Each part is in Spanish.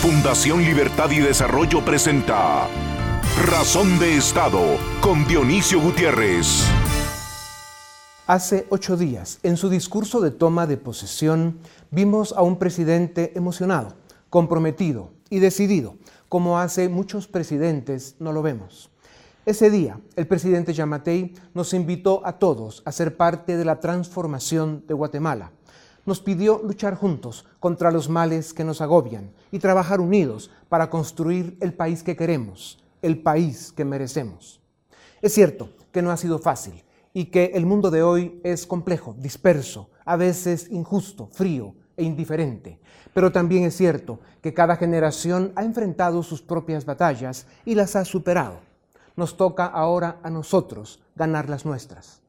Fundación Libertad y Desarrollo presenta Razón de Estado con Dionisio Gutiérrez. Hace ocho días, en su discurso de toma de posesión, vimos a un presidente emocionado, comprometido y decidido, como hace muchos presidentes no lo vemos. Ese día, el presidente Yamatei nos invitó a todos a ser parte de la transformación de Guatemala nos pidió luchar juntos contra los males que nos agobian y trabajar unidos para construir el país que queremos, el país que merecemos. Es cierto que no ha sido fácil y que el mundo de hoy es complejo, disperso, a veces injusto, frío e indiferente. Pero también es cierto que cada generación ha enfrentado sus propias batallas y las ha superado. Nos toca ahora a nosotros ganar las nuestras.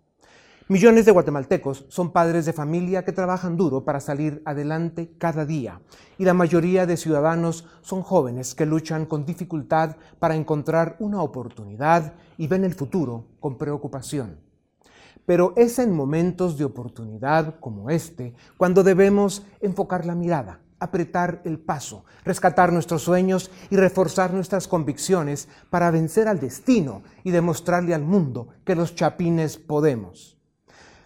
Millones de guatemaltecos son padres de familia que trabajan duro para salir adelante cada día y la mayoría de ciudadanos son jóvenes que luchan con dificultad para encontrar una oportunidad y ven el futuro con preocupación. Pero es en momentos de oportunidad como este cuando debemos enfocar la mirada, apretar el paso, rescatar nuestros sueños y reforzar nuestras convicciones para vencer al destino y demostrarle al mundo que los chapines podemos.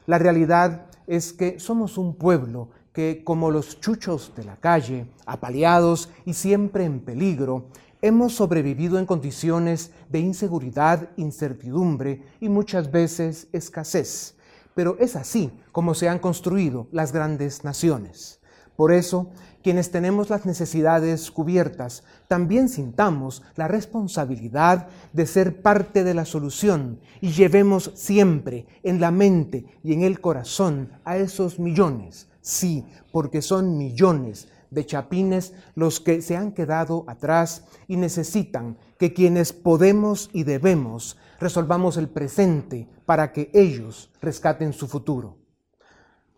La realidad es que somos un pueblo que, como los chuchos de la calle, apaleados y siempre en peligro, hemos sobrevivido en condiciones de inseguridad, incertidumbre y muchas veces escasez. Pero es así como se han construido las grandes naciones. Por eso, quienes tenemos las necesidades cubiertas, también sintamos la responsabilidad de ser parte de la solución y llevemos siempre en la mente y en el corazón a esos millones, sí, porque son millones de chapines los que se han quedado atrás y necesitan que quienes podemos y debemos resolvamos el presente para que ellos rescaten su futuro.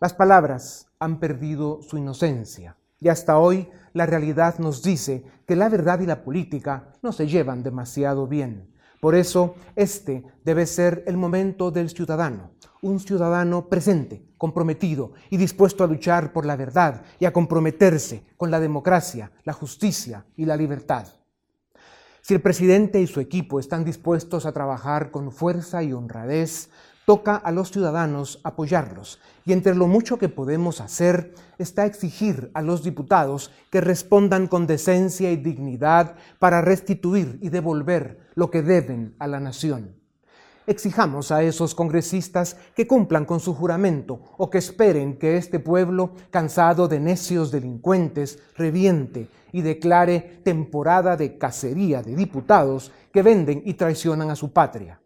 Las palabras han perdido su inocencia y hasta hoy la realidad nos dice que la verdad y la política no se llevan demasiado bien. Por eso, este debe ser el momento del ciudadano, un ciudadano presente, comprometido y dispuesto a luchar por la verdad y a comprometerse con la democracia, la justicia y la libertad. Si el presidente y su equipo están dispuestos a trabajar con fuerza y honradez, toca a los ciudadanos apoyarlos y entre lo mucho que podemos hacer está exigir a los diputados que respondan con decencia y dignidad para restituir y devolver lo que deben a la nación. Exijamos a esos congresistas que cumplan con su juramento o que esperen que este pueblo, cansado de necios delincuentes, reviente y declare temporada de cacería de diputados que venden y traicionan a su patria.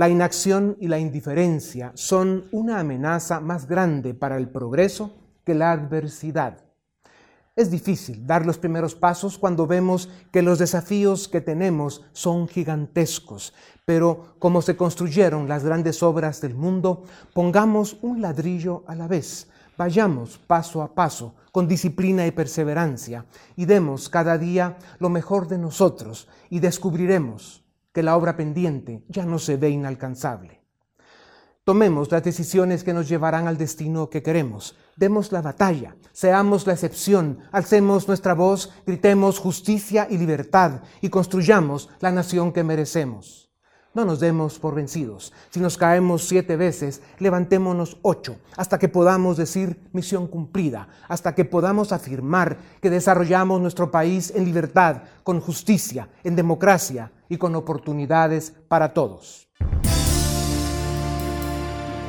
La inacción y la indiferencia son una amenaza más grande para el progreso que la adversidad. Es difícil dar los primeros pasos cuando vemos que los desafíos que tenemos son gigantescos, pero como se construyeron las grandes obras del mundo, pongamos un ladrillo a la vez, vayamos paso a paso, con disciplina y perseverancia, y demos cada día lo mejor de nosotros, y descubriremos que la obra pendiente ya no se ve inalcanzable. Tomemos las decisiones que nos llevarán al destino que queremos. Demos la batalla, seamos la excepción, alcemos nuestra voz, gritemos justicia y libertad y construyamos la nación que merecemos. No nos demos por vencidos. Si nos caemos siete veces, levantémonos ocho, hasta que podamos decir misión cumplida, hasta que podamos afirmar que desarrollamos nuestro país en libertad, con justicia, en democracia y con oportunidades para todos.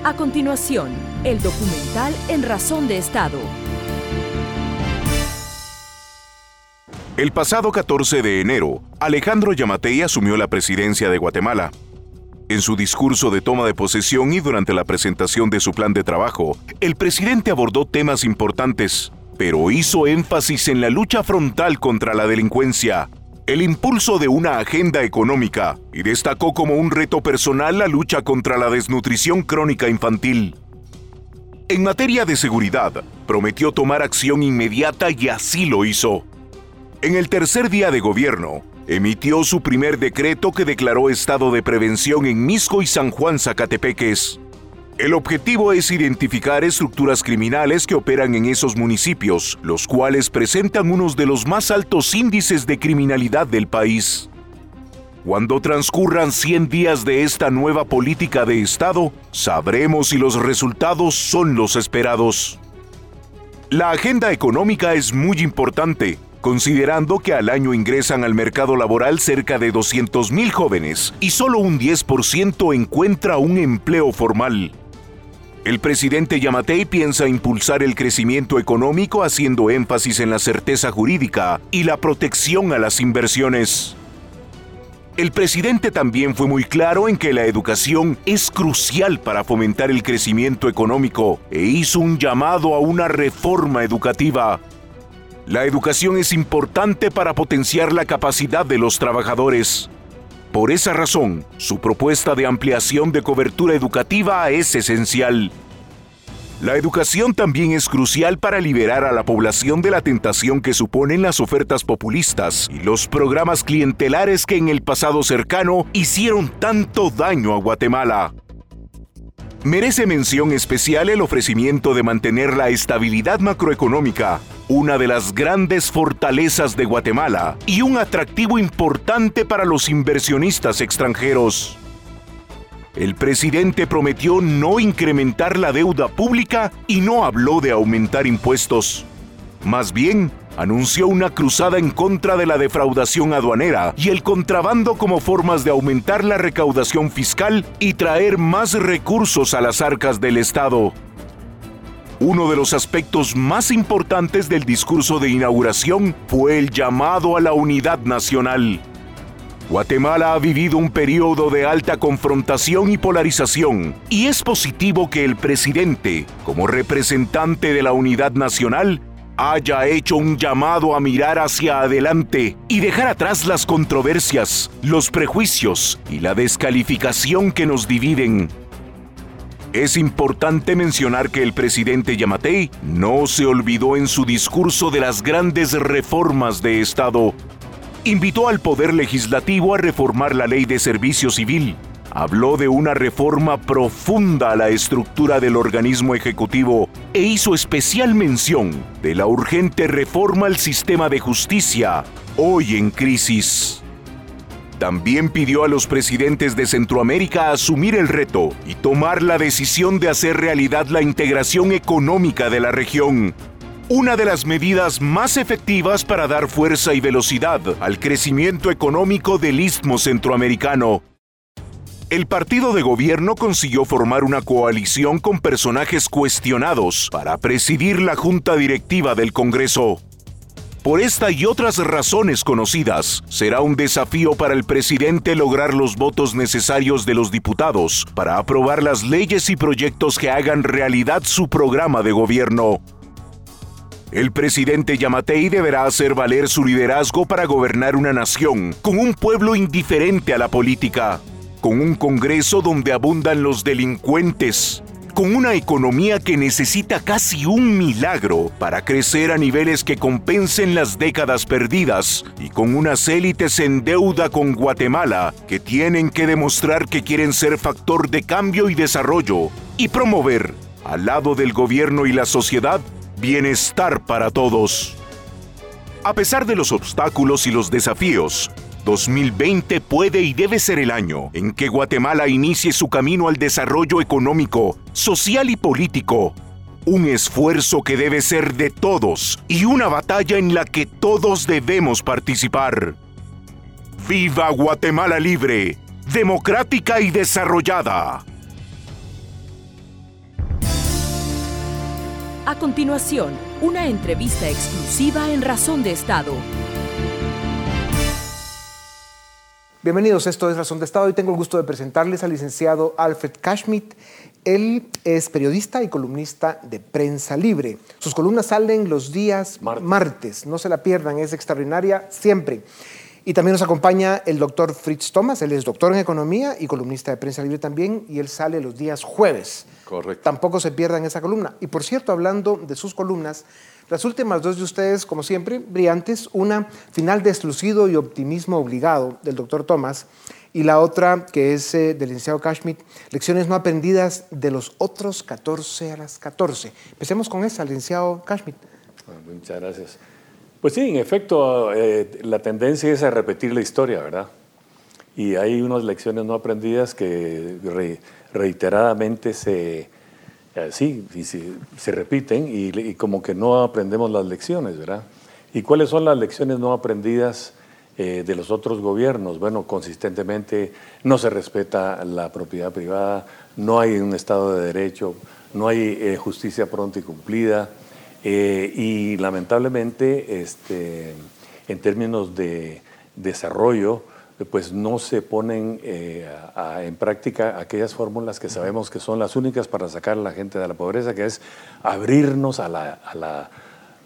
A continuación, el documental En Razón de Estado El pasado 14 de enero, Alejandro Yamatei asumió la presidencia de Guatemala. En su discurso de toma de posesión y durante la presentación de su plan de trabajo, el presidente abordó temas importantes, pero hizo énfasis en la lucha frontal contra la delincuencia, el impulso de una agenda económica y destacó como un reto personal la lucha contra la desnutrición crónica infantil. En materia de seguridad, prometió tomar acción inmediata y así lo hizo. En el tercer día de gobierno, emitió su primer decreto que declaró estado de prevención en Misco y San Juan Zacatepeques. El objetivo es identificar estructuras criminales que operan en esos municipios, los cuales presentan unos de los más altos índices de criminalidad del país. Cuando transcurran 100 días de esta nueva política de Estado, sabremos si los resultados son los esperados. La agenda económica es muy importante, considerando que al año ingresan al mercado laboral cerca de 200.000 jóvenes y solo un 10% encuentra un empleo formal. El presidente Yamatei piensa impulsar el crecimiento económico haciendo énfasis en la certeza jurídica y la protección a las inversiones. El presidente también fue muy claro en que la educación es crucial para fomentar el crecimiento económico e hizo un llamado a una reforma educativa. La educación es importante para potenciar la capacidad de los trabajadores. Por esa razón, su propuesta de ampliación de cobertura educativa es esencial. La educación también es crucial para liberar a la población de la tentación que suponen las ofertas populistas y los programas clientelares que en el pasado cercano hicieron tanto daño a Guatemala. Merece mención especial el ofrecimiento de mantener la estabilidad macroeconómica, una de las grandes fortalezas de Guatemala y un atractivo importante para los inversionistas extranjeros. El presidente prometió no incrementar la deuda pública y no habló de aumentar impuestos. Más bien, anunció una cruzada en contra de la defraudación aduanera y el contrabando como formas de aumentar la recaudación fiscal y traer más recursos a las arcas del Estado. Uno de los aspectos más importantes del discurso de inauguración fue el llamado a la unidad nacional. Guatemala ha vivido un periodo de alta confrontación y polarización, y es positivo que el presidente, como representante de la unidad nacional, haya hecho un llamado a mirar hacia adelante y dejar atrás las controversias, los prejuicios y la descalificación que nos dividen. Es importante mencionar que el presidente Yamatei no se olvidó en su discurso de las grandes reformas de Estado. Invitó al Poder Legislativo a reformar la ley de servicio civil, habló de una reforma profunda a la estructura del organismo ejecutivo e hizo especial mención de la urgente reforma al sistema de justicia, hoy en crisis. También pidió a los presidentes de Centroamérica asumir el reto y tomar la decisión de hacer realidad la integración económica de la región, una de las medidas más efectivas para dar fuerza y velocidad al crecimiento económico del istmo centroamericano el partido de gobierno consiguió formar una coalición con personajes cuestionados para presidir la junta directiva del Congreso. Por esta y otras razones conocidas, será un desafío para el presidente lograr los votos necesarios de los diputados para aprobar las leyes y proyectos que hagan realidad su programa de gobierno. El presidente Yamatei deberá hacer valer su liderazgo para gobernar una nación con un pueblo indiferente a la política con un Congreso donde abundan los delincuentes, con una economía que necesita casi un milagro para crecer a niveles que compensen las décadas perdidas y con unas élites en deuda con Guatemala que tienen que demostrar que quieren ser factor de cambio y desarrollo y promover, al lado del gobierno y la sociedad, bienestar para todos. A pesar de los obstáculos y los desafíos, 2020 puede y debe ser el año en que Guatemala inicie su camino al desarrollo económico, social y político. Un esfuerzo que debe ser de todos y una batalla en la que todos debemos participar. ¡Viva Guatemala libre, democrática y desarrollada! A continuación, una entrevista exclusiva en Razón de Estado Bienvenidos, esto es Razón de Estado y tengo el gusto de presentarles al licenciado Alfred Cashmit. Él es periodista y columnista de Prensa Libre. Sus columnas salen los días martes, no se la pierdan, es extraordinaria siempre. Y también nos acompaña el doctor Fritz Thomas, él es doctor en economía y columnista de prensa libre también, y él sale los días jueves. Correcto. Tampoco se pierdan esa columna. Y por cierto, hablando de sus columnas, las últimas dos de ustedes, como siempre, brillantes, una final de exclusivo y optimismo obligado del doctor Thomas, y la otra que es eh, del licenciado Kashmit, lecciones no aprendidas de los otros 14 a las 14. Empecemos con esa, licenciado Kashmit. muchas gracias. Pues sí, en efecto, eh, la tendencia es a repetir la historia, ¿verdad? Y hay unas lecciones no aprendidas que reiteradamente se, eh, sí, se, repiten y, como que no aprendemos las lecciones, ¿verdad? ¿Y cuáles son las lecciones no aprendidas eh, de los otros gobiernos? Bueno, consistentemente no se respeta la propiedad privada, no hay un Estado de Derecho, no hay justicia pronta y cumplida, eh, y lamentablemente, este, en términos de desarrollo, pues no se ponen eh, en práctica aquellas fórmulas que sabemos que son las únicas para sacar a la gente de la pobreza, que es abrirnos a la, a la,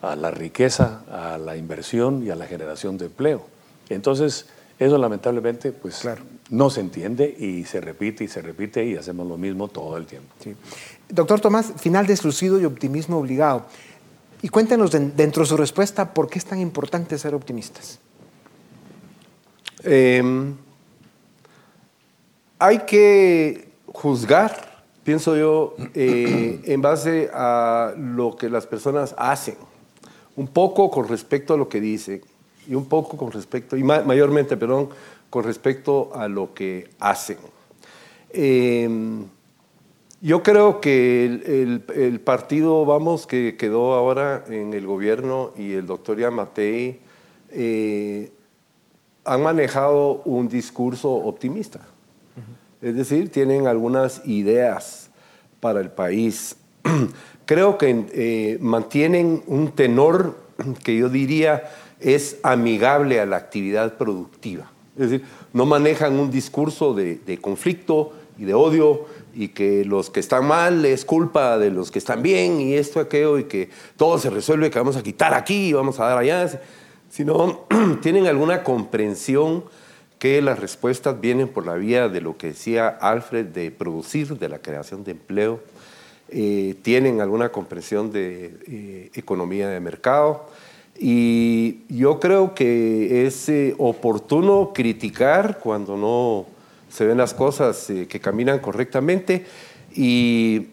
a la riqueza, a la inversión y a la generación de empleo. Entonces, eso lamentablemente pues claro. no se entiende y se repite y se repite y hacemos lo mismo todo el tiempo. Doctor Tomás, final de exclusivo y optimismo obligado. Y cuéntenos dentro de su respuesta por qué es tan importante ser optimistas. Em, hay que juzgar, pienso yo, eh, en base a lo que las personas hacen, un poco con respecto a lo que dicen y un poco con respecto, y mayormente, perdón, con respecto a lo que hacen. Eh, yo creo que el, partido, vamos, que quedó ahora en el gobierno y el doctor Yamatei eh, han manejado un discurso optimista. Es decir, tienen algunas ideas para el país. creo que eh, mantienen un tenor que yo diría es amigable a la actividad productiva. Es decir, no manejan un discurso de, conflicto y de odio, y que los que están mal es culpa de los que están bien y esto, aquello, y que todo se resuelve, que vamos a quitar aquí y vamos a dar allá, sino tienen alguna comprensión que las respuestas vienen por la vía de lo que decía Alfred, de producir, de la creación de empleo, eh, tienen alguna comprensión de eh, economía de mercado. Y yo creo que es eh, oportuno criticar cuando no se ven las cosas que caminan correctamente y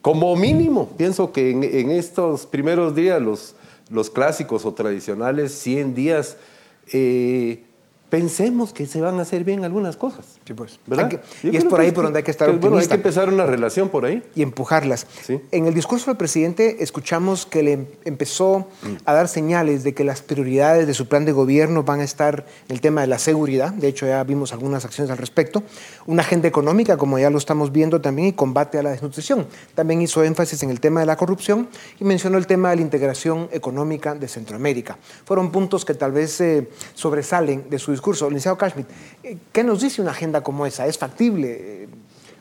como mínimo, pienso que en, estos primeros días, los, los clásicos o tradicionales 100 días, eh, pensemos que se van a hacer bien algunas cosas. Sí, pues. ¿verdad? y es por ahí por donde hay que estar optimista. Bueno, hay que empezar una relación por ahí. Y empujarlas. En el discurso del presidente escuchamos que le empezó a dar señales de que las prioridades de su plan de gobierno van a estar en el tema de la seguridad. De hecho, ya vimos algunas acciones al respecto. Una agenda económica, como ya lo estamos viendo también, y combate a la desnutrición. También hizo énfasis en el tema de la corrupción y mencionó el tema de la integración económica de Centroamérica. Fueron puntos que tal vez eh, sobresalen de su discurso. Licenciado Kashmit, eh, ¿qué nos dice una agenda como esa? ¿Es factible?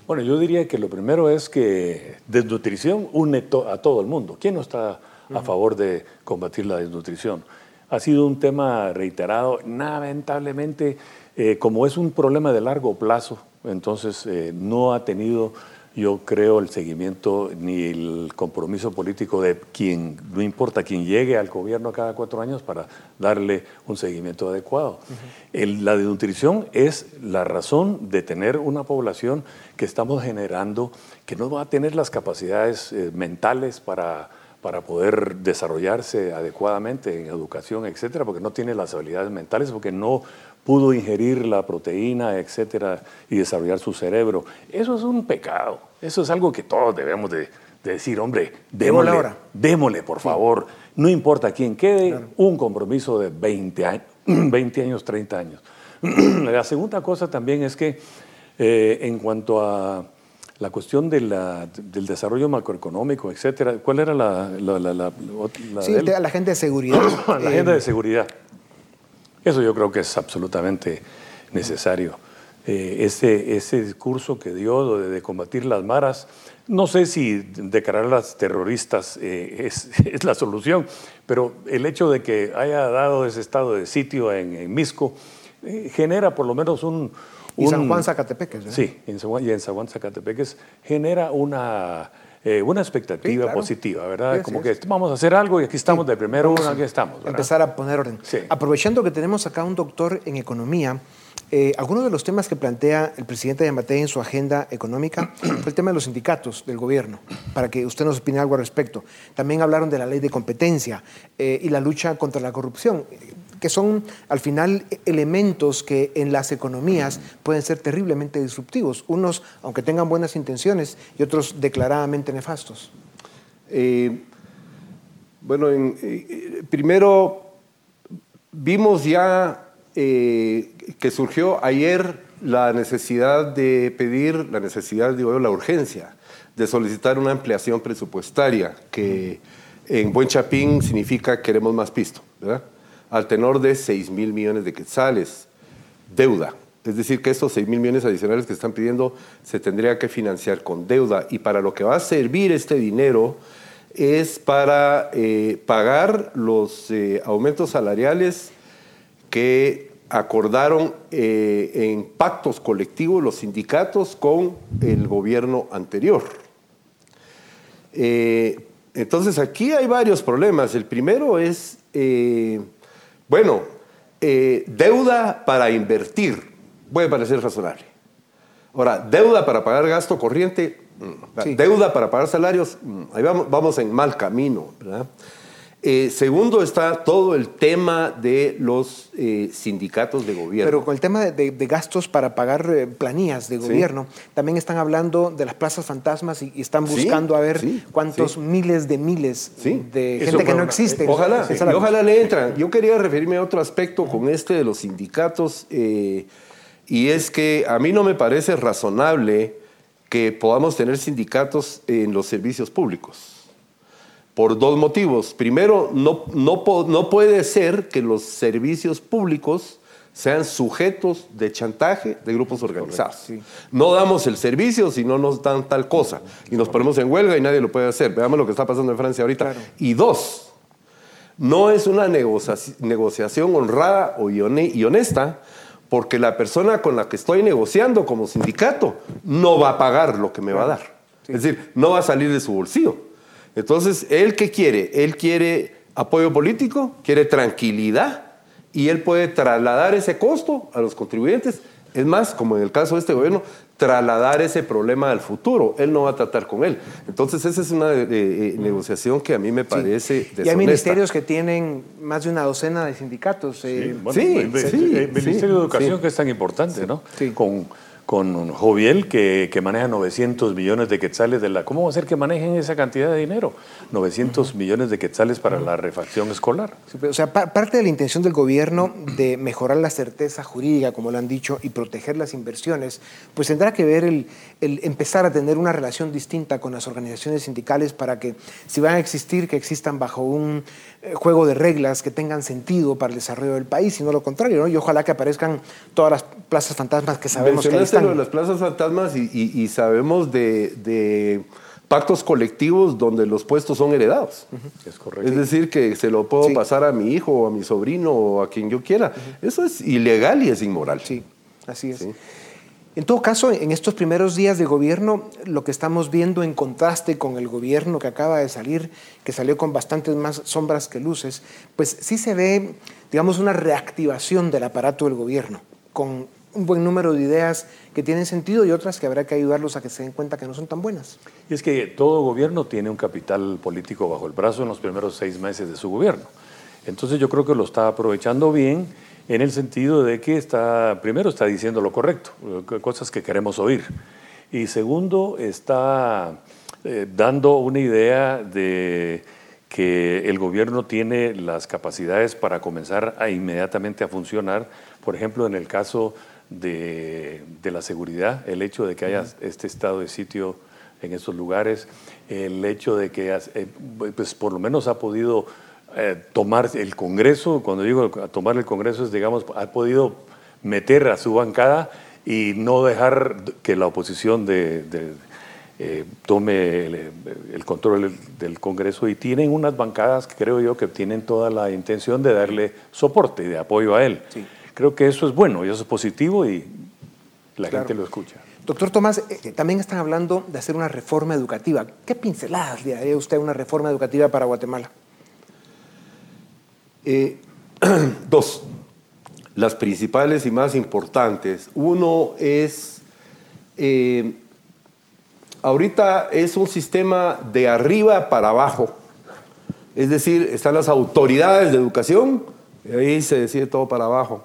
Bueno, yo diría que lo primero es que desnutrición une a todo el mundo. ¿Quién no está a favor de combatir la desnutrición? Ha sido un tema reiterado, lamentablemente, eh, como es un problema de largo plazo, entonces eh, no ha tenido yo creo el seguimiento ni el compromiso político de quien, no importa quién llegue al gobierno cada cuatro años para darle un seguimiento adecuado. la desnutrición es la razón de tener una población que estamos generando que no va a tener las capacidades eh, mentales para para poder desarrollarse adecuadamente en educación, etcétera, porque no tiene las habilidades mentales, porque no pudo ingerir la proteína, etcétera, y desarrollar su cerebro. Eso es un pecado. Eso es algo que todos debemos de, decir, hombre, démosle, ahora. démosle, por favor. No importa quién quede, un compromiso de 20 años, 20 años 30 años. la segunda cosa también es que eh, en cuanto a la cuestión de del desarrollo macroeconómico, etcétera, ¿cuál era la, la, la, sí, la agenda de seguridad. la agenda de seguridad. Eso yo creo que es absolutamente necesario. Eh, ese, ese, discurso que dio de, combatir las maras, no sé si declararlas terroristas eh, es, es, la solución, pero el hecho de que haya dado ese estado de sitio en, Misco eh, genera por lo menos un... Y un- San Juan Zacatepeques. Sí, en San Juan, y en San Juan Zacatepeques genera una, eh, una expectativa Sí, claro. positiva, ¿verdad? Sí, Como que vamos a hacer algo y aquí estamos de primero, a aquí estamos. ¿verdad? Empezar a poner orden. Aprovechando que tenemos acá un doctor en economía, eh, algunos de los temas que plantea el presidente Yamatei en su agenda económica fue el tema de los sindicatos del gobierno, para que usted nos opine algo al respecto. También hablaron de la ley de competencia eh, y la lucha contra la corrupción, que son al final elementos que en las economías pueden ser terriblemente disruptivos, unos aunque tengan buenas intenciones y otros declaradamente nefastos. Eh, bueno, en- eh, primero vimos ya eh, que surgió ayer la necesidad de pedir, la necesidad, digo yo, la urgencia de solicitar una ampliación presupuestaria que en Buen Chapín significa queremos más pisto, ¿verdad? Al tenor de 6 mil millones de quetzales, deuda. Es decir, que estos 6 mil millones adicionales que están pidiendo se tendría que financiar con deuda y para lo que va a servir este dinero es para eh, pagar los eh, aumentos salariales que acordaron eh, en pactos colectivos los sindicatos con el gobierno anterior. Entonces aquí hay varios problemas. El primero es, bueno, eh, deuda para invertir puede parecer razonable. Ahora, deuda para pagar gasto corriente, mm, Sí. deuda para pagar salarios, mm, ahí vamos, vamos en mal camino, ¿verdad? Eh, segundo está todo el tema de los eh, sindicatos de gobierno. Pero con el tema de, de- de gastos para pagar eh, planillas de gobierno, también están hablando de las plazas fantasmas y, y están Sí, buscando a ver sí, cuántos sí. miles de miles Sí. de Eso gente que no existe. Ojalá, Esa es y ojalá le entran. Yo quería referirme a otro aspecto con este de los sindicatos, eh, y es que a mí no me parece razonable que podamos tener sindicatos en los servicios públicos. Por dos motivos. Primero, no, no, no puede ser que los servicios públicos sean sujetos de chantaje de grupos organizados. No damos el servicio si no nos dan tal cosa. Y nos ponemos en huelga y nadie lo puede hacer. Veamos lo que está pasando en Francia ahorita. Claro. Y dos, no es una negocia- negociación honrada y honesta porque la persona con la que estoy negociando como sindicato no va a pagar lo que me va a dar. Es decir, no va a salir de su bolsillo. Entonces, ¿él qué quiere? Él quiere apoyo político, quiere tranquilidad y él puede trasladar ese costo a los contribuyentes. Es más, como en el caso de este gobierno, trasladar ese problema al futuro. Él no va a tratar con él. Entonces, esa es una eh, eh, negociación que a mí me Sí. parece Y hay ministerios que tienen más de una docena de sindicatos. eh, Bueno, Sí, el, el- sí, el Ministerio sí, de Educación sí. que es tan importante, ¿no? Sí. Con, con Joviel que, que maneja 900 millones de quetzales de la... ¿Cómo va a ser que manejen esa cantidad de dinero? 900 millones de quetzales para la refacción escolar. Sí, pero, O sea, pa- parte de la intención del gobierno de mejorar la certeza jurídica, como lo han dicho, y proteger las inversiones, pues tendrá que ver el, el empezar a tener una relación distinta con las organizaciones sindicales para que, si van a existir, que existan bajo un eh, juego de reglas que tengan sentido para el desarrollo del país, y no lo contrario, ¿no? Y ojalá que aparezcan todas las plazas fantasmas que sabemos que Mencionaste lo de están. las plazas fantasmas y, y- y sabemos de, de pactos colectivos donde los puestos son heredados. Es correcto. Es decir, que se lo puedo Sí. pasar a mi hijo o a mi sobrino o a quien yo quiera. Eso es ilegal y es inmoral. Sí, así es. Sí. En todo caso, en estos primeros días de gobierno, lo que estamos viendo en contraste con el gobierno que acaba de salir, que salió con bastantes más sombras que luces, pues sí se ve, digamos, una reactivación del aparato del gobierno, con un buen número de ideas que tienen sentido y otras que habrá que ayudarlos a que se den cuenta que no son tan buenas. Y es que todo gobierno tiene un capital político bajo el brazo en los primeros seis meses de su gobierno. Entonces yo creo que lo está aprovechando bien en el sentido de que está, primero está diciendo lo correcto, eh, cosas que queremos oír. Y segundo, está eh, dando una idea de que el gobierno tiene las capacidades para comenzar a inmediatamente a funcionar, por ejemplo, en el caso de, de la seguridad, el hecho de que haya este estado de sitio en estos lugares, el hecho de que eh, pues por lo menos ha podido eh, tomar el Congreso, cuando digo tomar el Congreso es, digamos, ha podido meter a su bancada y no dejar que la oposición de, de- eh, tome el, el control del, Congreso y tienen unas bancadas que creo yo que tienen toda la intención de darle soporte y de apoyo a él. Creo que eso es bueno y eso es positivo y la gente lo escucha. Doctor Tomás, eh, también están hablando de hacer una reforma educativa. ¿Qué pinceladas le daría usted a una reforma educativa para Guatemala? Eh, dos. Las principales y más importantes. Uno es, ahorita es un sistema de arriba para abajo. Es decir, están las autoridades de educación y ahí se decide todo para abajo.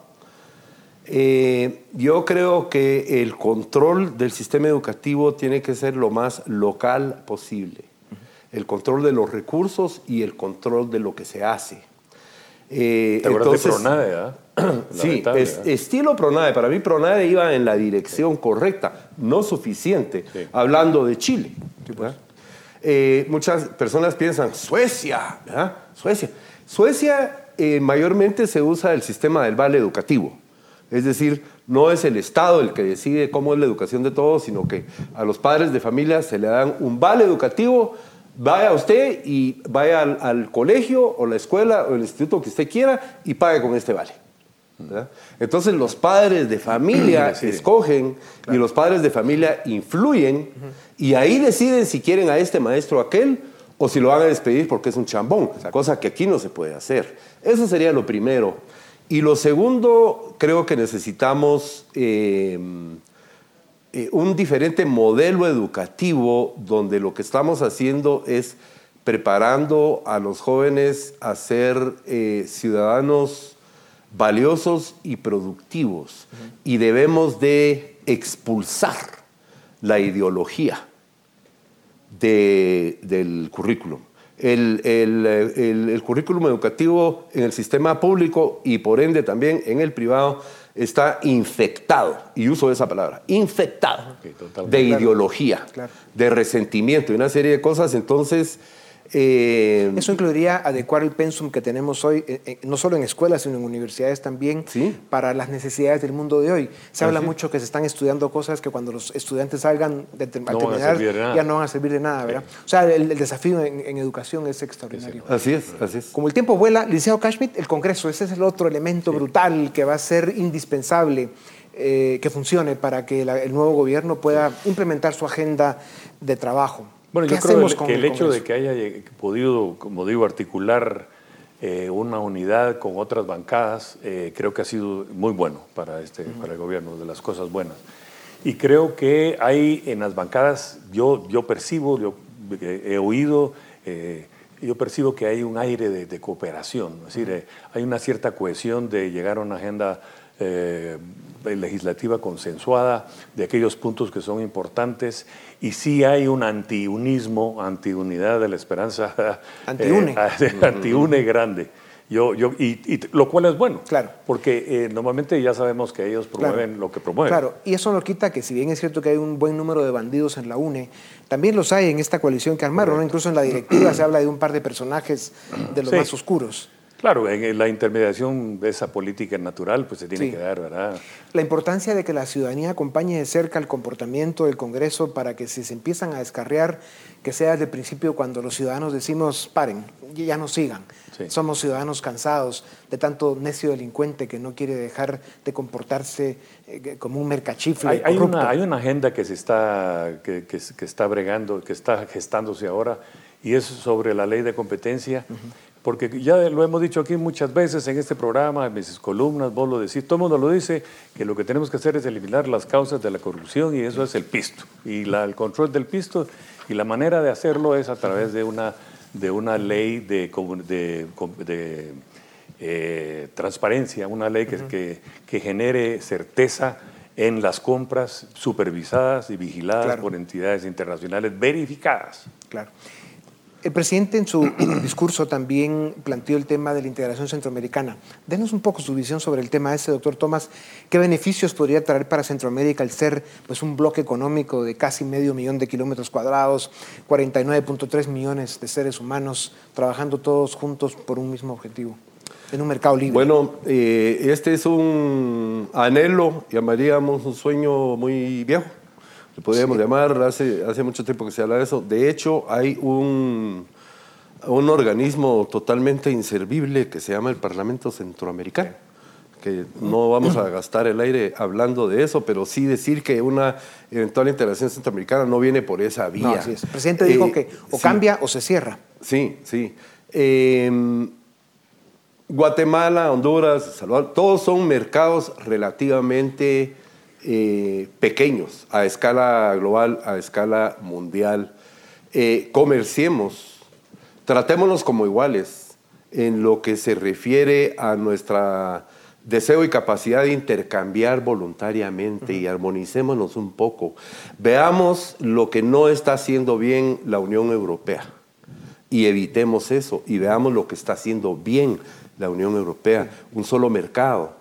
Eh, yo creo que el control del sistema educativo tiene que ser lo más local posible. El control de los recursos y el control de lo que se hace. Eh, ¿Te entonces, de Pronade, ¿ah? Sí, es, estilo Pronade. Para mí Pronade iba en la dirección correcta, no suficiente, hablando de Chile. Pues. Eh, muchas personas piensan, Suecia, Suecia. Suecia mayormente se usa el sistema del vale educativo. Es decir, no es el Estado el que decide cómo es la educación de todos, sino que a los padres de familia se le dan un vale educativo, vaya usted y vaya al, colegio o la escuela o el instituto que usted quiera y pague con este vale. Entonces los padres de familia escogen y los padres de familia influyen y ahí deciden si quieren a este maestro o aquel o si lo van a despedir porque es un chambón, cosa que aquí no se puede hacer. Eso sería lo primero. Y lo segundo, creo que necesitamos eh, eh, un diferente modelo educativo donde lo que estamos haciendo es preparando a los jóvenes a ser eh, ciudadanos valiosos y productivos. Y debemos de expulsar la ideología del currículum el, el, currículum educativo en el sistema público y por ende también en el privado está infectado, y uso esa palabra, infectado de ideología, de resentimiento y una serie de cosas. Entonces, eh, Eso incluiría adecuar el pensum que tenemos hoy, eh, eh, no solo en escuelas, sino en universidades también, para las necesidades del mundo de hoy. Se habla mucho que se están estudiando cosas que cuando los estudiantes salgan de, terminar ya no van a servir de nada, ¿verdad? O sea, el, desafío en, educación es extraordinario. Así es, así es. Como el tiempo vuela, licenciado Cashmit, el Congreso, ese es el otro elemento brutal que va a ser indispensable. que funcione para que el nuevo gobierno pueda implementar su agenda de trabajo. Bueno, yo creo que el, hecho de que haya podido, como digo, articular eh, una unidad con otras bancadas, eh, creo que ha sido muy bueno para, este, para el gobierno, de las cosas buenas. Y creo que hay en las bancadas, yo, yo percibo, yo he oído, eh, yo percibo que hay un aire de, cooperación, es decir, hay una cierta cohesión de llegar a una agenda legislativa consensuada de aquellos puntos que son importantes y sí hay un antiunismo, antiunidad de la esperanza, antiune, eh, antiune grande. Yo, yo, y, lo cual es bueno, claro. porque eh, normalmente ya sabemos que ellos promueven lo que promueven. Claro, y eso no quita que si bien es cierto que hay un buen número de bandidos en la UNE, también los hay en esta coalición que armaron, incluso en la directiva se habla de un par de personajes de los más oscuros. Claro, en la intermediación de esa política natural pues se tiene que dar, ¿verdad? La importancia de que la ciudadanía acompañe de cerca el comportamiento del Congreso para que si se empiezan a descarriar, que sea desde el principio cuando los ciudadanos decimos, paren, ya no sigan. Somos ciudadanos cansados de tanto necio delincuente que no quiere dejar de comportarse eh, como un mercachifle. Hay, una, hay una, agenda que se está, que, que, está bregando, que está gestándose ahora, y es sobre la ley de competencia. Porque ya lo hemos dicho aquí muchas veces en este programa, en mis columnas, vos lo decís, todo el mundo lo dice, que lo que tenemos que hacer es eliminar las causas de la corrupción y eso es el pisto. Y la, el control del pisto y la manera de hacerlo es a través de una, de una ley de, de, eh, transparencia, una ley que, que, que, genere certeza en las compras supervisadas y vigiladas por entidades internacionales verificadas. Claro. El presidente en su discurso también planteó el tema de la integración centroamericana. Denos un poco su visión sobre el tema ese, doctor Tomás. ¿Qué beneficios podría traer para Centroamérica el ser pues, un bloque económico de casi medio millón de kilómetros cuadrados, 49.3 millones de seres humanos trabajando todos juntos por un mismo objetivo? En un mercado libre. Bueno, eh, este es un anhelo, llamaríamos un sueño muy viejo le podríamos llamar, hace, hace mucho tiempo que se habla de eso. De hecho, hay un, un organismo totalmente inservible que se llama el Parlamento Centroamericano, que no vamos a gastar el aire hablando de eso, pero sí decir que una eventual integración centroamericana no viene por esa vía. No, así es. El presidente dijo Eh, que o sí. cambia o se cierra. Sí, sí. Eh, Guatemala, Honduras, Salvador, todos son mercados relativamente eh, pequeños a escala global, a escala mundial. Eh, comerciemos, tratémonos como iguales en lo que se refiere a nuestra deseo y capacidad de intercambiar voluntariamente y armonicémonos un poco. Veamos lo que no está haciendo bien la Unión Europea y evitemos eso y veamos lo que está haciendo bien la Unión Europea, un solo mercado.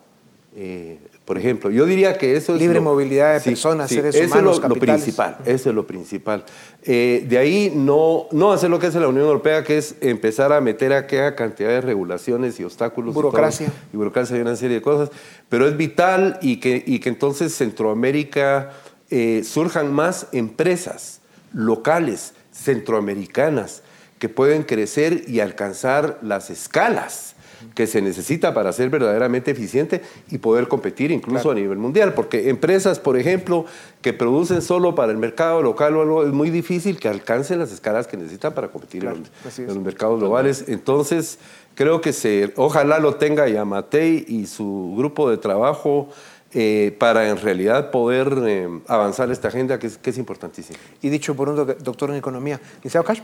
Eh, por ejemplo, yo diría que eso es... Libre lo- movilidad de personas, seres eso es lo, principal, eso es lo principal. Eh, de ahí no, no hacer lo que hace la Unión Europea, que es empezar a meter aquella cantidad de regulaciones y obstáculos. y todo, Burocracia. Y, burocracia y una serie de cosas. Pero es vital y que, y que entonces Centroamérica eh, surjan más empresas locales, centroamericanas, que pueden crecer y alcanzar las escalas que se necesita para ser verdaderamente eficiente y poder competir incluso a nivel mundial. Porque empresas, por ejemplo, que producen solo para el mercado local o algo, es muy difícil que alcancen las escalas que necesitan para competir en, los- en mercados globales. Entonces, creo que se, ojalá lo tenga Yamatei y su grupo de trabajo eh, para en realidad poder eh, avanzar esta agenda que es, que es importantísima. Y dicho por un doc- doctor en economía. Licenciado Cash,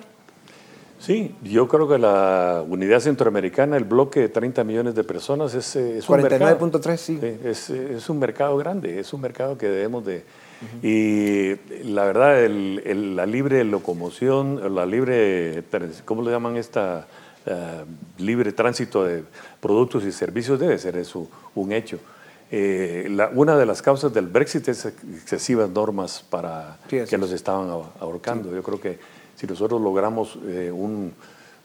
Sí, yo creo que la unidad centroamericana, el bloque de 30 millones de personas, es, es un mercado. 49.3, sí. es, es un mercado grande, es un mercado que debemos de... Y la verdad, el- el- la libre locomoción, la libre, ¿cómo le llaman esta? eh, libre tránsito de productos y servicios debe ser eso un hecho. Eh, la- una de las causas del Brexit es excesivas normas para Sí, que es. nos estaban ahor- ahorcando. Yo creo que si nosotros logramos eh, un-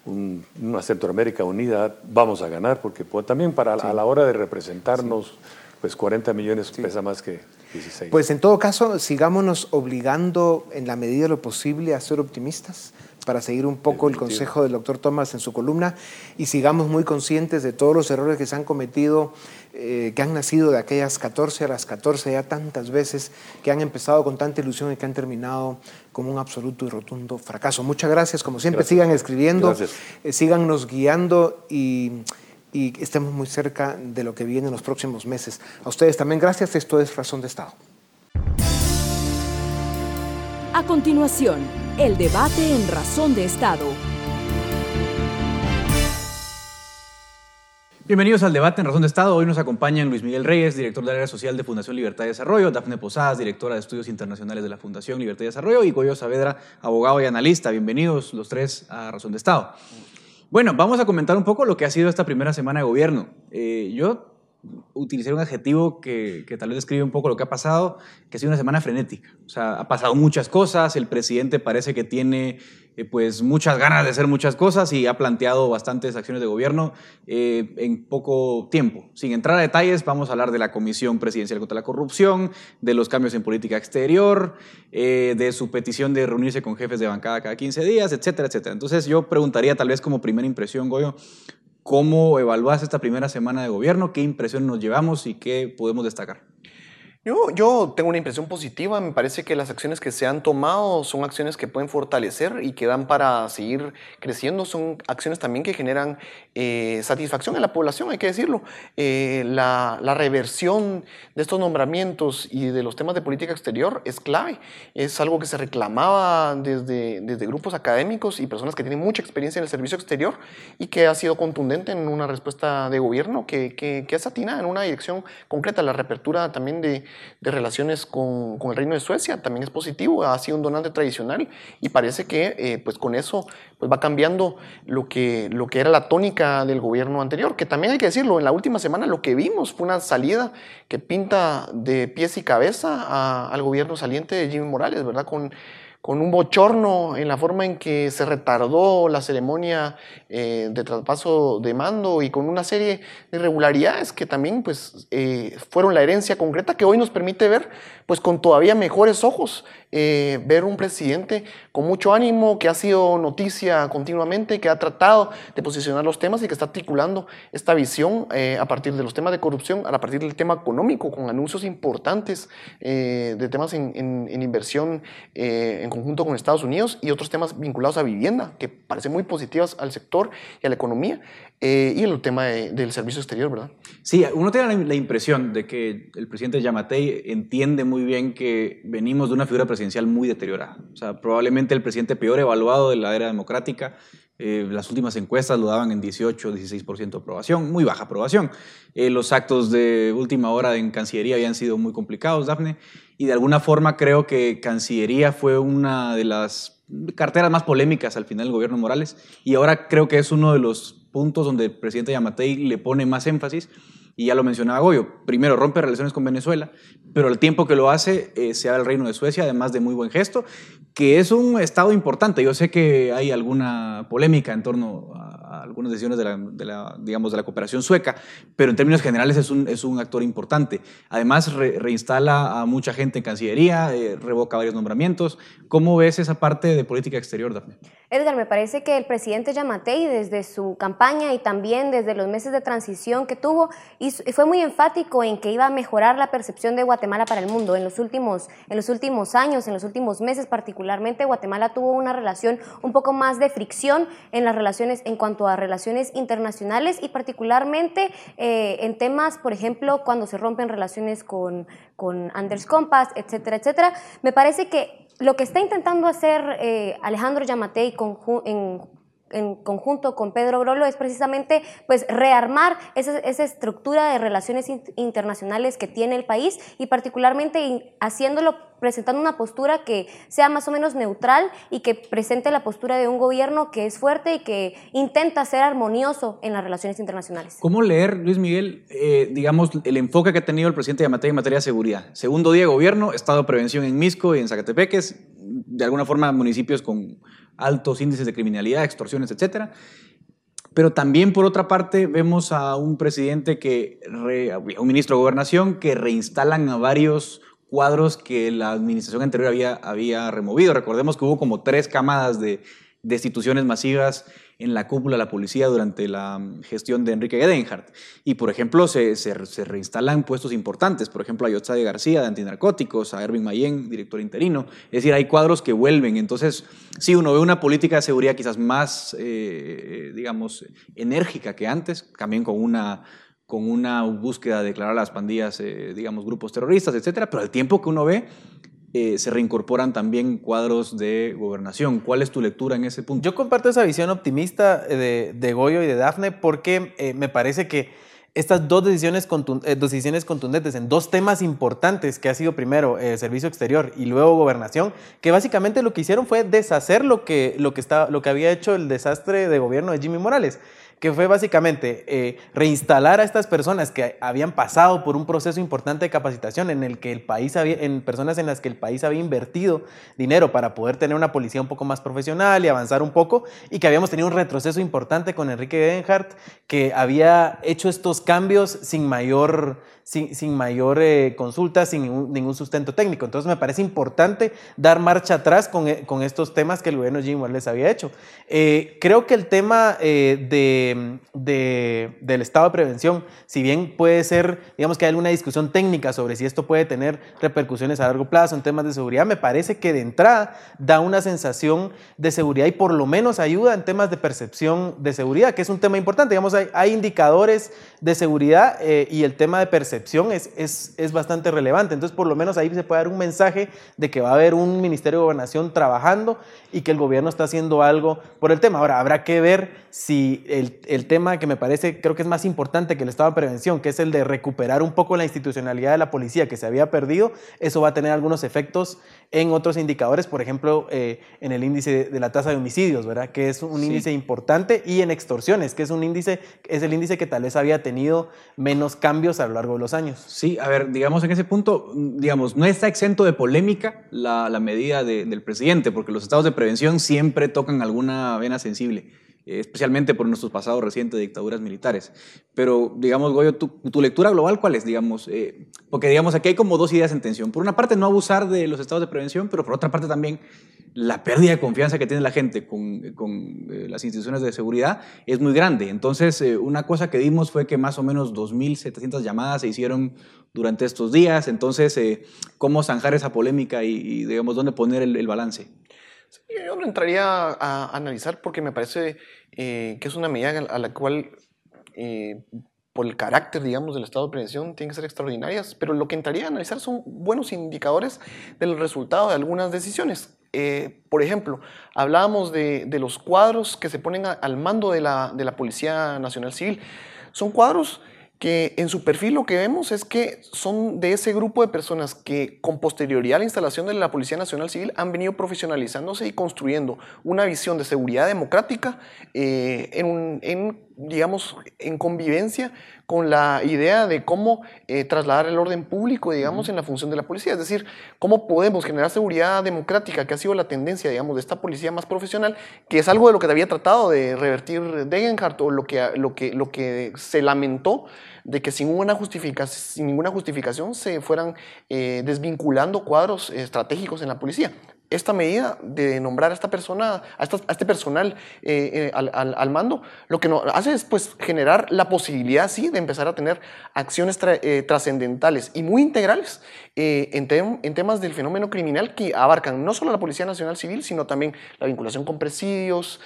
un- una Centroamérica unida, vamos a ganar, porque pues, también para a la hora de representarnos, pues 40 millones pesa más que 16. Pues en todo caso, sigámonos obligando en la medida de lo posible a ser optimistas para seguir un poco el consejo del doctor Thomas en su columna y sigamos muy conscientes de todos los errores que se han cometido, eh, que han nacido de aquellas 14 a las 14 ya tantas veces, que han empezado con tanta ilusión y que han terminado como un absoluto y rotundo fracaso. Muchas gracias, como siempre, sigan escribiendo, eh, síganos guiando y, y estemos muy cerca de lo que viene en los próximos meses. A ustedes también gracias, esto es Razón de Estado. A continuación, el debate en Razón de Estado. Bienvenidos al debate en Razón de Estado. Hoy nos acompañan Luis Miguel Reyes, director del área social de Fundación Libertad y Desarrollo, Dafne Posadas, directora de Estudios Internacionales de la Fundación Libertad y Desarrollo, y Goyo Saavedra, abogado y analista. Bienvenidos los tres a Razón de Estado. Bueno, vamos a comentar un poco lo que ha sido esta primera semana de gobierno. Eh, yo utilicé un adjetivo que, que tal vez describe un poco lo que ha pasado, que ha sido una semana frenética. O sea, ha pasado muchas cosas, el presidente parece que tiene eh, pues muchas ganas de hacer muchas cosas y ha planteado bastantes acciones de gobierno eh, en poco tiempo. Sin entrar a detalles, vamos a hablar de la Comisión Presidencial contra la Corrupción, de los cambios en política exterior, eh, de su petición de reunirse con jefes de bancada cada 15 días, etcétera, etcétera. Entonces yo preguntaría tal vez como primera impresión, Goyo, ¿Cómo evaluás esta primera semana de gobierno? ¿Qué impresión nos llevamos y qué podemos destacar? Yo, yo tengo una impresión positiva, me parece que las acciones que se han tomado son acciones que pueden fortalecer y que dan para seguir creciendo, son acciones también que generan eh, satisfacción en la población, hay que decirlo. Eh, la, la reversión de estos nombramientos y de los temas de política exterior es clave, es algo que se reclamaba desde, desde grupos académicos y personas que tienen mucha experiencia en el servicio exterior y que ha sido contundente en una respuesta de gobierno que, que, que es atinada en una dirección concreta, la reapertura también de de relaciones con, con, el Reino de Suecia también es positivo, ha sido un donante tradicional y parece que eh, pues con eso pues va cambiando lo que, lo que era la tónica del gobierno anterior, que también hay que decirlo, en la última semana lo que vimos fue una salida que pinta de pies y cabeza al gobierno saliente de Jimmy Morales, ¿verdad? Con, con un bochorno en la forma en que se retardó la ceremonia eh, de traspaso de mando y con una serie de irregularidades que también pues, eh, fueron la herencia concreta que hoy nos permite ver pues, con todavía mejores ojos, eh, ver un presidente con mucho ánimo, que ha sido noticia continuamente, que ha tratado de posicionar los temas y que está articulando esta visión a partir de los temas de corrupción, a partir del tema económico, con anuncios importantes de temas en, en inversión en conjunto con Estados Unidos y otros temas vinculados a vivienda, que parecen muy positivas al sector y a la economía, eh, y el tema del servicio exterior, ¿verdad? Sí, uno tiene la impresión de que el presidente Yamatei entiende muy bien que venimos de una figura presidencial muy deteriorada. O sea, probablemente el presidente peor evaluado de la era democrática. Eh, las últimas encuestas lo daban en 18, 16% de aprobación, muy baja aprobación. Eh, los actos de última hora en Cancillería habían sido muy complicados, Dafne y de alguna forma creo que Cancillería fue una de las carteras más polémicas al final del gobierno Morales y ahora creo que es uno de los puntos donde el presidente Yamatei le pone más énfasis y ya lo mencionaba Goyo, primero rompe relaciones con Venezuela, pero el tiempo que lo hace eh, sea el Reino de Suecia, además de muy buen gesto, que es un estado importante. Yo sé que hay alguna polémica en torno a, algunas decisiones de la, digamos, de la cooperación sueca, pero en términos generales es un, es un actor importante. Además, reinstala a mucha gente en Cancillería, eh, revoca varios nombramientos. ¿Cómo ves esa parte de política exterior, Daphne? Edgar, me parece que el presidente Yamatei, desde su campaña y también desde los meses de transición que tuvo, fue muy enfático en que iba a mejorar la percepción de Guatemala para el mundo. En los últimos, en los últimos años, en los últimos meses particularmente, Guatemala tuvo una relación un poco más de fricción en las relaciones, en cuanto a relaciones internacionales y particularmente eh, en temas, por ejemplo, cuando se rompen relaciones con, con Anders Compass, etcétera, etcétera. Me parece que lo que está intentando hacer eh, Alejandro Yamatei en, en, conjunto con Pedro Brolo es precisamente pues, rearmar esa, esa estructura de relaciones internacionales que tiene el país y particularmente haciéndolo presentando una postura que sea más o menos neutral y que presente la postura de un gobierno que es fuerte y que intenta ser armonioso en las relaciones internacionales. ¿Cómo leer, Luis Miguel, eh, digamos, el enfoque que ha tenido el presidente Yamatei en materia de seguridad? Segundo día de gobierno, estado de prevención en Misco y en Zacatepeques, de alguna forma municipios con altos índices de criminalidad, extorsiones, etcétera. Pero también, por otra parte, vemos a un presidente que, un ministro de gobernación que reinstalan a varios cuadros que la administración anterior había, había removido. Recordemos que hubo como tres camadas de destituciones masivas en la cúpula de la policía durante la gestión de Enrique Gedenhardt. Y, por ejemplo, se, se, reinstalan puestos importantes, por ejemplo, a de García de antinarcóticos, a Erwin Mayen, director interino. Es decir, hay cuadros que vuelven. Entonces, sí, uno ve una política de seguridad quizás más, eh, digamos, enérgica que antes, también con una con una búsqueda de declarar a las pandillas, eh, digamos, grupos terroristas, etcétera, pero al tiempo que uno ve, eh, se reincorporan también cuadros de gobernación. ¿Cuál es tu lectura en ese punto? Yo comparto esa visión optimista de, de Goyo y de Dafne porque eh, me parece que estas dos decisiones, contundentes en dos temas importantes que ha sido primero servicio exterior y luego gobernación, que básicamente lo que hicieron fue deshacer lo que, lo que, está, lo que había hecho el desastre de gobierno de Jimmy Morales que fue básicamente eh, reinstalar a estas personas que habían pasado por un proceso importante de capacitación en el que el país había, en personas en las que el país había invertido dinero para poder tener una policía un poco más profesional y avanzar un poco, y que habíamos tenido un retroceso importante con Enrique Denhardt, que había hecho estos cambios sin mayor sin, mayor eh, consulta, sin ningún, sustento técnico. Entonces me parece importante dar marcha atrás con, eh, con estos temas que el gobierno Jim les había hecho. Eh, creo que el tema de, de, del estado de prevención, si bien puede ser, digamos que hay alguna discusión técnica sobre si esto puede tener repercusiones a largo plazo en temas de seguridad, me parece que de entrada da una sensación de seguridad y por lo menos ayuda en temas de percepción de seguridad, que es un tema importante. Digamos, hay, hay indicadores de seguridad y el tema de percepción es, es, es, bastante relevante. Entonces, por lo menos ahí se puede dar un mensaje de que va a haber un Ministerio de Gobernación trabajando y que el gobierno está haciendo algo por el tema. Ahora, habrá que ver si el, el tema que me parece, creo que es más importante que el estado de prevención, que es el de recuperar un poco la institucionalidad de la policía que se había perdido, eso va a tener algunos efectos en otros indicadores, por ejemplo, eh, en el índice de la tasa de homicidios, ¿verdad? Que es un índice importante, y en extorsiones, que es un índice, es el índice que tal vez había tenido menos cambios a lo largo de los años. Sí, a ver, digamos en ese punto, digamos, no está exento de polémica la, la medida de- del presidente, porque los estados de prevención siempre tocan alguna vena sensible, eh, especialmente por nuestros pasados recientes de dictaduras militares. Pero, digamos, Goyo, tu, tu lectura global, ¿cuál es? Digamos, eh, porque, digamos, aquí hay como dos ideas en tensión. Por una parte, no abusar de los estados de prevención, pero por otra parte también la pérdida de confianza que tiene la gente con, con, eh, las instituciones de seguridad es muy grande. Entonces, eh, una cosa que vimos fue que más o menos 2.700 llamadas se hicieron durante estos días. Entonces, eh, ¿cómo zanjar esa polémica y, y, digamos, dónde poner el, el balance? Sí, Yo no entraría a analizar porque me parece eh, que es una medida a la cual, eh, por el carácter, digamos, del estado de prevención, tienen que ser extraordinarias, pero lo que entraría a analizar son buenos indicadores del resultado de algunas decisiones. Eh, por ejemplo, hablábamos de, de, los cuadros que se ponen a, al mando de la, de la Policía Nacional Civil. Son cuadros que en su perfil lo que vemos es que son de ese grupo de personas que con posterioridad a la instalación de la Policía Nacional Civil han venido profesionalizándose y construyendo una visión de seguridad democrática eh, en, un, en, digamos, en convivencia con la idea de cómo eh, trasladar el orden público, digamos, en la función de la policía. Es decir, cómo podemos generar seguridad democrática, que ha sido la tendencia, digamos, de esta policía más profesional, que es algo de lo que había tratado de revertir Degenhardt o lo que, lo que, lo que se lamentó de que sin, una justificación, sin ninguna justificación se fueran eh, desvinculando cuadros estratégicos en la policía esta medida de nombrar a esta persona, a, esta, a este personal eh, eh, al, al, al, mando, lo que nos hace es pues, generar la posibilidad, sí, de empezar a tener acciones tra eh, trascendentales y muy integrales en, te en, temas del fenómeno criminal que abarcan no solo la Policía Nacional Civil, sino también la vinculación con presidios,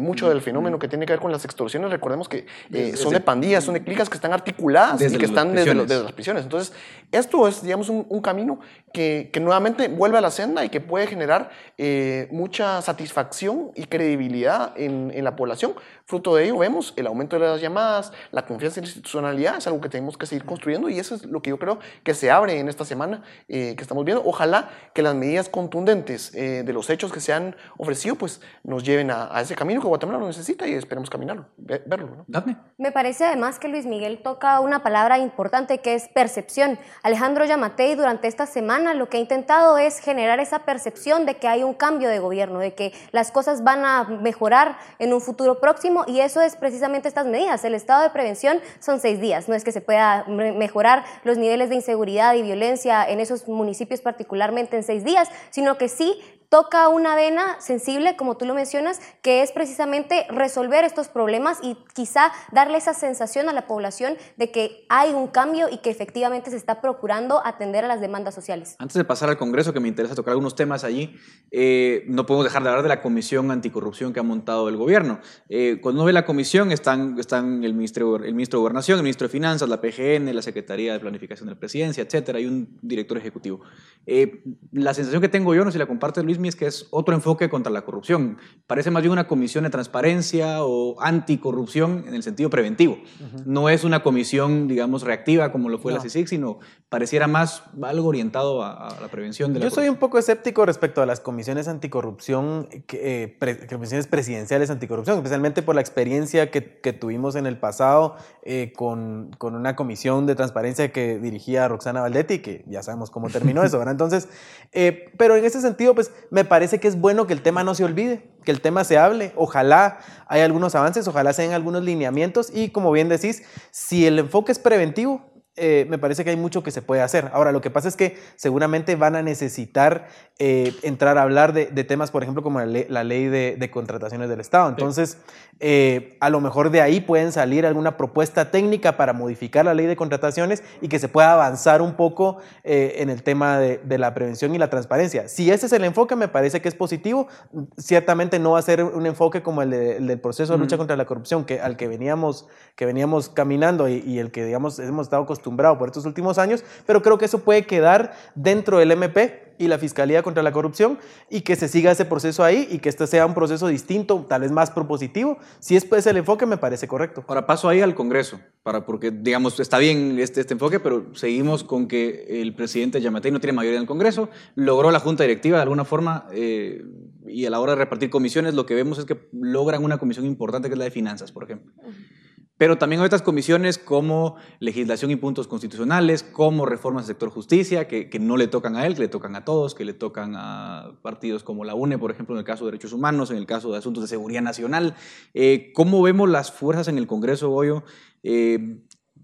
mucho del fenómeno que tiene que ver con las extorsiones. Recordemos que desde, son de pandillas, son de clicas que están articuladas y que están desde, lo, desde, las prisiones. Entonces, esto es, digamos, un, un camino que, que nuevamente vuelve a la senda y que puede generar generar eh, mucha satisfacción y credibilidad en, en, la población. Fruto de ello vemos el aumento de las llamadas, la confianza en la institucionalidad, es algo que tenemos que seguir construyendo y eso es lo que yo creo que se abre en esta semana eh, que estamos viendo. Ojalá que las medidas contundentes eh, de los hechos que se han ofrecido pues nos lleven a, a ese camino que Guatemala lo necesita y esperemos caminarlo, verlo. ¿no? Dame. Me parece además que Luis Miguel toca una palabra importante que es percepción. Alejandro Yamatei durante esta semana lo que ha intentado es generar esa percepción de que hay un cambio de gobierno, de que las cosas van a mejorar en un futuro próximo y eso es precisamente estas medidas. El estado de prevención son seis días, no es que se pueda mejorar los niveles de inseguridad y violencia en esos municipios particularmente en seis días, sino que sí toca una vena sensible, como tú lo mencionas, que es precisamente resolver estos problemas y quizá darle esa sensación a la población de que hay un cambio y que efectivamente se está procurando atender a las demandas sociales. Antes de pasar al Congreso, que me interesa tocar algunos temas allí, eh, no podemos dejar de hablar de la comisión anticorrupción que ha montado el gobierno. Eh, cuando uno ve la comisión, están, están el, ministro, el ministro de Gobernación, el ministro de Finanzas, la PGN, la Secretaría de Planificación de la Presidencia, etcétera, y un director ejecutivo. Eh, la sensación que tengo yo, no sé si la comparte Luis, es que es otro enfoque contra la corrupción. Parece más bien una comisión de transparencia o anticorrupción en el sentido preventivo. Uh -huh. No es una comisión, digamos, reactiva como lo fue no. la CICIG, sino pareciera más algo orientado a, a la prevención de la Yo soy un poco escéptico respecto a las comisiones anticorrupción, que, eh, pre, comisiones presidenciales anticorrupción, especialmente por la experiencia que, que tuvimos en el pasado eh, con, con, una comisión de transparencia que dirigía Roxana Valdetti, que ya sabemos cómo terminó eso, ¿verdad? Entonces, eh, pero en ese sentido, pues me parece que es bueno que el tema no se olvide, que el tema se hable. Ojalá haya algunos avances, ojalá sean algunos lineamientos y como bien decís, si el enfoque es preventivo, eh, me parece que hay mucho que se puede hacer. Ahora, lo que pasa es que seguramente van a necesitar eh, entrar a hablar de, de, temas, por ejemplo, como la ley, la ley de, de, contrataciones del Estado. Entonces, eh, a lo mejor de ahí pueden salir alguna propuesta técnica para modificar la ley de contrataciones y que se pueda avanzar un poco en el tema de, de, la prevención y la transparencia. Si ese es el enfoque, me parece que es positivo. Ciertamente no va a ser un enfoque como el, de, el del proceso de lucha mm. contra la corrupción, que, al que veníamos, que veníamos caminando y, y el que, digamos, hemos estado acostumbrados por estos últimos años, pero creo que eso puede quedar dentro del MP y la Fiscalía contra la Corrupción y que se siga ese proceso ahí y que este sea un proceso distinto, tal vez más propositivo. Si es pues el enfoque, me parece correcto. Ahora paso ahí al Congreso, para, porque digamos, está bien este, este enfoque, pero seguimos con que el presidente Yamatei no tiene mayoría en el Congreso, logró la Junta Directiva de alguna forma eh, y a la hora de repartir comisiones lo que vemos es que logran una comisión importante que es la de finanzas, por ejemplo. Uh -huh. Pero también hay otras comisiones como legislación y puntos constitucionales, como reformas del sector justicia, que, que, no le tocan a él, que le tocan a todos, que le tocan a partidos como la UNE, por ejemplo, en el caso de derechos humanos, en el caso de asuntos de seguridad nacional. Eh, ¿Cómo vemos las fuerzas en el Congreso, Goyo? Eh,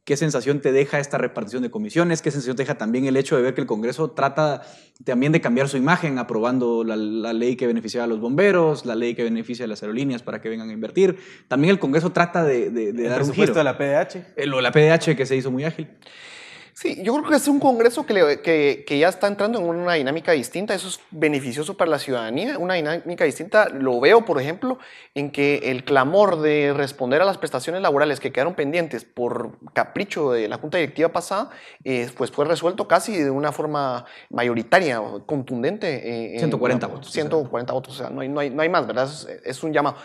¿Qué sensación te deja esta repartición de comisiones? ¿Qué sensación te deja también el hecho de ver que el Congreso trata también de cambiar su imagen, aprobando la, ley que beneficia a los bomberos, la ley que beneficia a las aerolíneas para que vengan a invertir? También el Congreso trata de, de, de dar un giro. de la PDH. Eh, lo de la PDH que se hizo muy ágil. Sí, yo creo que es un Congreso que, que, que, ya está entrando en una dinámica distinta. Eso es beneficioso para la ciudadanía. Una dinámica distinta lo veo, por ejemplo, en que el clamor de responder a las prestaciones laborales que quedaron pendientes por capricho de la Junta Directiva pasada, eh, pues fue resuelto casi de una forma mayoritaria, contundente. Eh, 140 votos. 140 votos, o sea, no hay, no hay, no hay más, ¿verdad? Es, es un llamado.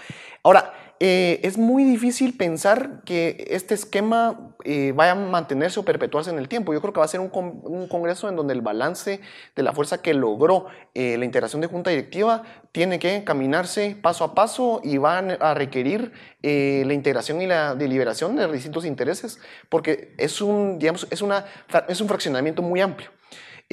Ahora, eh, es muy difícil pensar que este esquema eh, vaya a mantenerse o perpetuarse en el tiempo. Yo creo que va a ser un, un congreso en donde el balance de la fuerza que logró eh, la integración de junta directiva tiene que caminarse paso a paso y van a requerir la integración y la deliberación de distintos intereses, porque es un, digamos, es, una, es un fraccionamiento muy amplio.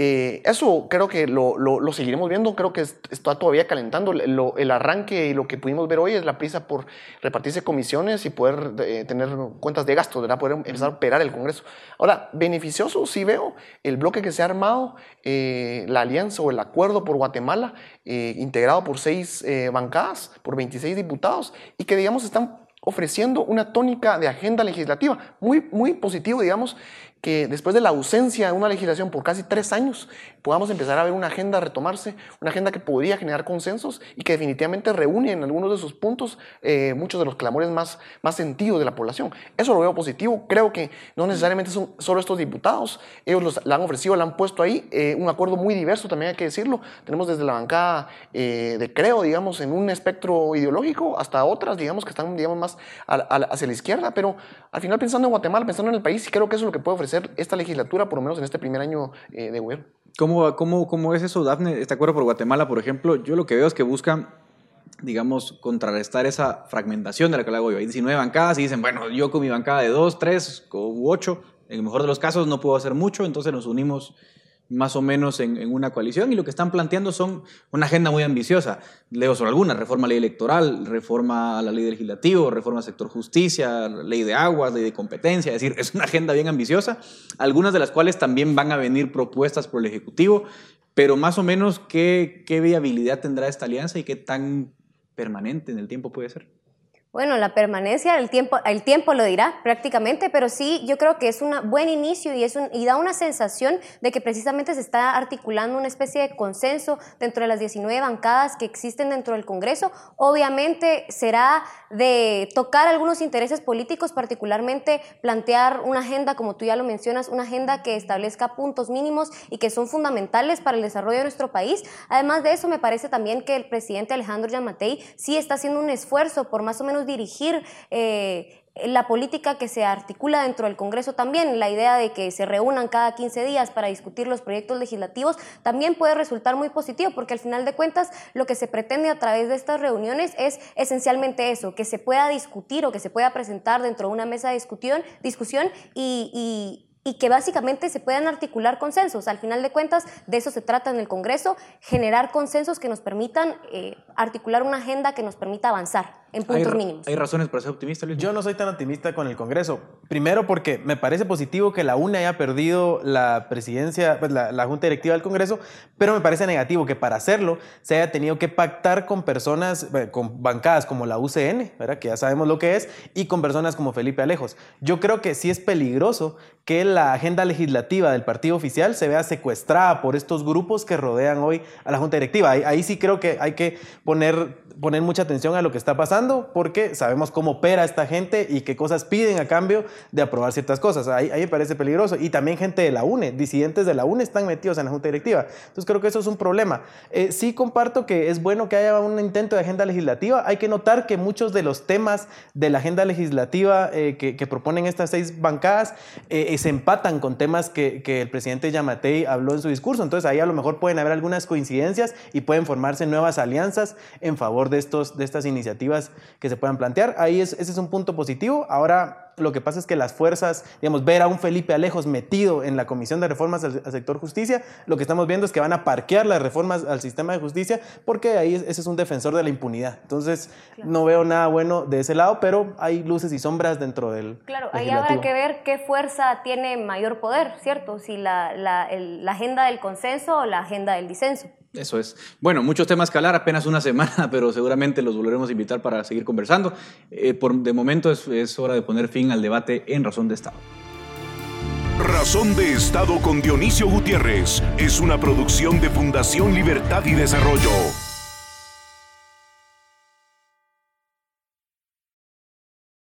Eh, eso creo que lo, lo, seguiremos viendo, creo que está todavía calentando. el arranque y lo que pudimos ver hoy es la prisa por repartirse comisiones y poder eh, tener cuentas de gasto, ¿verdad? poder empezar a operar el Congreso. Ahora, beneficioso sí veo el bloque que se ha armado, eh, la alianza o el acuerdo por Guatemala, integrado por seis bancadas, por 26 diputados, y que digamos están ofreciendo una tónica de agenda legislativa muy, muy positivo, digamos, que después de la ausencia de una legislación por casi tres años, podamos empezar a ver una agenda retomarse, una agenda que podría generar consensos y que definitivamente reúne en algunos de sus puntos eh, muchos de los clamores más, más sentidos de la población. Eso lo veo positivo. Creo que no necesariamente son solo estos diputados, ellos los, la han ofrecido, la han puesto ahí, eh, un acuerdo muy diverso, también hay que decirlo. Tenemos desde la bancada eh, de Creo, digamos, en un espectro ideológico, hasta otras, digamos, que están, digamos, más hacia la izquierda, pero al final pensando en Guatemala, pensando en el país, creo que eso es lo que puede ofrecer esta legislatura, por lo menos en este primer año eh, de gobierno. ¿Cómo, cómo, ¿Cómo es eso, Dafne? Este acuerdo por Guatemala, por ejemplo, yo lo que veo es que buscan digamos, contrarrestar esa fragmentación de la que hago yo. Hay 19 bancadas y dicen, bueno, yo con mi bancada de 2, 3 u 8, en el mejor de los casos no puedo hacer mucho, entonces nos unimos más o menos en, una coalición y lo que están planteando son una agenda muy ambiciosa. Leo sobre algunas, reforma a la ley electoral, reforma a la ley legislativo, reforma al sector justicia, ley de aguas, ley de competencia, es decir, es una agenda bien ambiciosa, algunas de las cuales también van a venir propuestas por el Ejecutivo, pero más o menos qué, qué viabilidad tendrá esta alianza y qué tan permanente en el tiempo puede ser. Bueno, la permanencia, el tiempo, el tiempo lo dirá prácticamente, pero sí, yo creo que es un buen inicio y, y da una sensación de que precisamente se está articulando una especie de consenso dentro de las 19 bancadas que existen dentro del Congreso. Obviamente será de tocar algunos intereses políticos, particularmente plantear una agenda, como tú ya lo mencionas, una agenda que establezca puntos mínimos y que son fundamentales para el desarrollo de nuestro país. Además de eso, me parece también que el presidente Alejandro Yamatei sí está haciendo un esfuerzo por más o menos dirigir eh, la política que se articula dentro del Congreso también, la idea de que se reúnan cada 15 días para discutir los proyectos legislativos, también puede resultar muy positivo, porque al final de cuentas lo que se pretende a través de estas reuniones es esencialmente eso, que se pueda discutir o que se pueda presentar dentro de una mesa de discusión, discusión y y que básicamente se puedan articular consensos. Al final de cuentas, de eso se trata en el Congreso, generar consensos que nos permitan eh, articular una agenda que nos permita avanzar en puntos mínimos. ¿Hay razones para ser optimista, Luis? Yo no soy tan optimista con el Congreso. Primero porque me parece positivo que la UNE haya perdido la presidencia, pues la, la, Junta Directiva del Congreso, pero me parece negativo que para hacerlo se haya tenido que pactar con personas, con bancadas como la UCN, ¿verdad? que ya sabemos lo que es, y con personas como Felipe Alejos. Yo creo que sí es peligroso que la agenda legislativa del partido oficial se vea secuestrada por estos grupos que rodean hoy a la Junta Directiva. Ahí, ahí sí creo que hay que poner, poner mucha atención a lo que está pasando porque sabemos cómo opera esta gente y qué cosas piden a cambio de aprobar ciertas cosas. Ahí, me parece peligroso. Y también gente de la UNE, disidentes de la UNE están metidos en la Junta Directiva. Entonces creo que eso es un problema. Eh, sí comparto que es bueno que haya un intento de agenda legislativa. Hay que notar que muchos de los temas de la agenda legislativa eh, que, proponen estas seis bancadas eh, se empatan con temas que, que, el presidente Yamatei habló en su discurso. Entonces ahí a lo mejor pueden haber algunas coincidencias y pueden formarse nuevas alianzas en favor de, estos, de estas iniciativas que se puedan plantear. Ahí es, ese es un punto positivo. Ahora, lo que pasa es que las fuerzas, digamos, ver a un Felipe Alejos metido en la Comisión de Reformas al, al sector justicia, lo que estamos viendo es que van a parquear las reformas al sistema de justicia porque ahí ese es un defensor de la impunidad. Entonces, no veo nada bueno de ese lado, pero hay luces y sombras dentro del. Claro, ahí habrá que ver qué fuerza tiene mayor poder, ¿cierto? Si la, la, el- la agenda del consenso o la agenda del disenso. Eso es. Bueno, muchos temas que hablar, apenas una semana, pero seguramente los volveremos a invitar para seguir conversando. Eh, por, de momento es, es hora de poner fin al debate en Razón de Estado. Razón de Estado con Dionisio Gutiérrez es una producción de Fundación Libertad y Desarrollo.